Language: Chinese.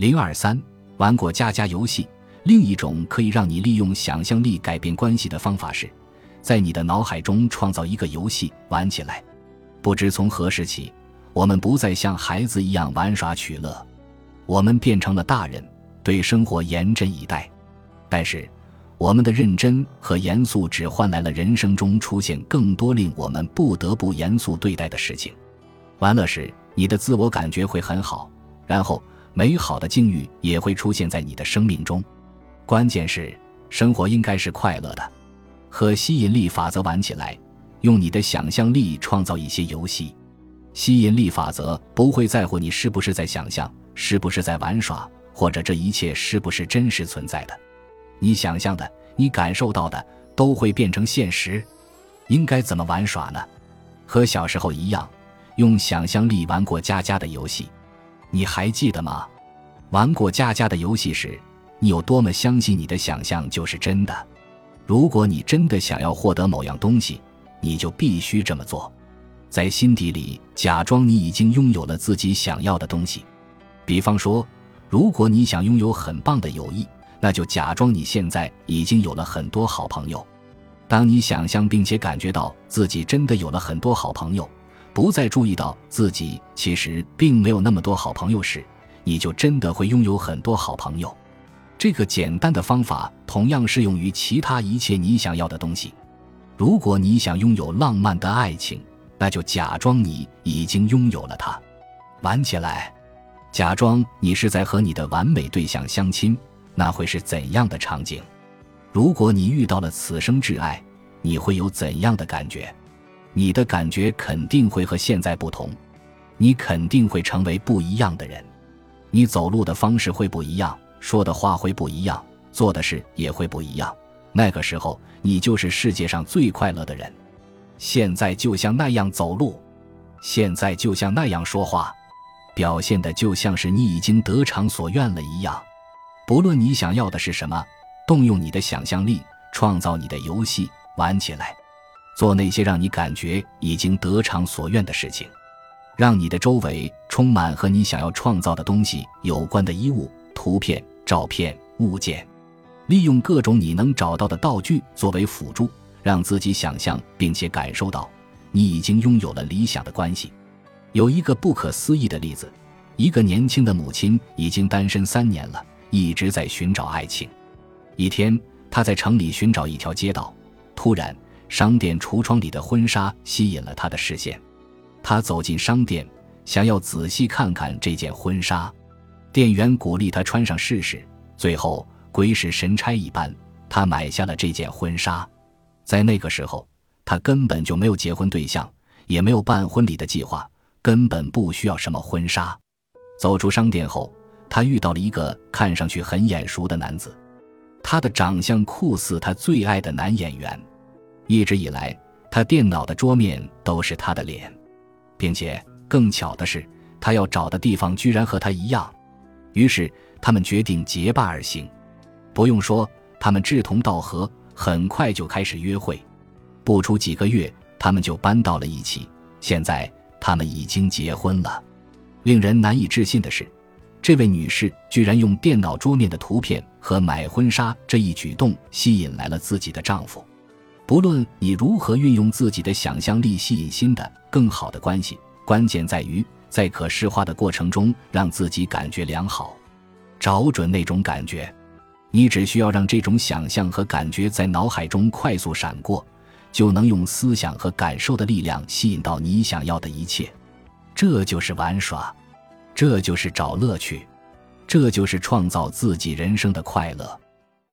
零二三，玩过家家游戏。另一种可以让你利用想象力改变关系的方法是，在你的脑海中创造一个游戏玩起来。不知从何时起，我们不再像孩子一样玩耍取乐，我们变成了大人，对生活严阵以待。但是，我们的认真和严肃只换来了人生中出现更多令我们不得不严肃对待的事情。玩乐时，你的自我感觉会很好，然后美好的境遇也会出现在你的生命中。关键是，生活应该是快乐的。和吸引力法则玩起来，用你的想象力创造一些游戏。吸引力法则不会在乎你是不是在想象，是不是在玩耍，或者这一切是不是真实存在的。你想象的，你感受到的，都会变成现实。应该怎么玩耍呢？和小时候一样，用想象力玩过家家的游戏。你还记得吗？玩过家家的游戏时。你有多么相信你的想象就是真的？如果你真的想要获得某样东西，你就必须这么做，在心底里假装你已经拥有了自己想要的东西。比方说，如果你想拥有很棒的友谊，那就假装你现在已经有了很多好朋友。当你想象并且感觉到自己真的有了很多好朋友，不再注意到自己其实并没有那么多好朋友时，你就真的会拥有很多好朋友。这个简单的方法同样适用于其他一切你想要的东西。如果你想拥有浪漫的爱情，那就假装你已经拥有了它。玩起来，假装你是在和你的完美对象相亲，那会是怎样的场景？如果你遇到了此生挚爱，你会有怎样的感觉？你的感觉肯定会和现在不同，你肯定会成为不一样的人，你走路的方式会不一样。说的话会不一样，做的事也会不一样。那个时候，你就是世界上最快乐的人。现在就像那样走路，现在就像那样说话，表现的就像是你已经得偿所愿了一样。不论你想要的是什么，动用你的想象力，创造你的游戏，玩起来，做那些让你感觉已经得偿所愿的事情，让你的周围充满和你想要创造的东西有关的衣物、图片。照片、物件，利用各种你能找到的道具作为辅助，让自己想象并且感受到你已经拥有了理想的关系。有一个不可思议的例子：一个年轻的母亲已经单身三年了，一直在寻找爱情。一天，她在城里寻找一条街道，突然，商店橱窗里的婚纱吸引了她的视线。她走进商店，想要仔细看看这件婚纱。店员鼓励他穿上试试，最后鬼使神差一般，他买下了这件婚纱。在那个时候，他根本就没有结婚对象，也没有办婚礼的计划，根本不需要什么婚纱。走出商店后，他遇到了一个看上去很眼熟的男子，他的长相酷似他最爱的男演员。一直以来，他电脑的桌面都是他的脸，并且更巧的是，他要找的地方居然和他一样。于是，他们决定结伴而行。不用说，他们志同道合，很快就开始约会。不出几个月，他们就搬到了一起。现在，他们已经结婚了。令人难以置信的是，这位女士居然用电脑桌面的图片和买婚纱这一举动吸引来了自己的丈夫。不论你如何运用自己的想象力吸引新的、更好的关系，关键在于。在可视化的过程中，让自己感觉良好，找准那种感觉。你只需要让这种想象和感觉在脑海中快速闪过，就能用思想和感受的力量吸引到你想要的一切。这就是玩耍，这就是找乐趣，这就是创造自己人生的快乐。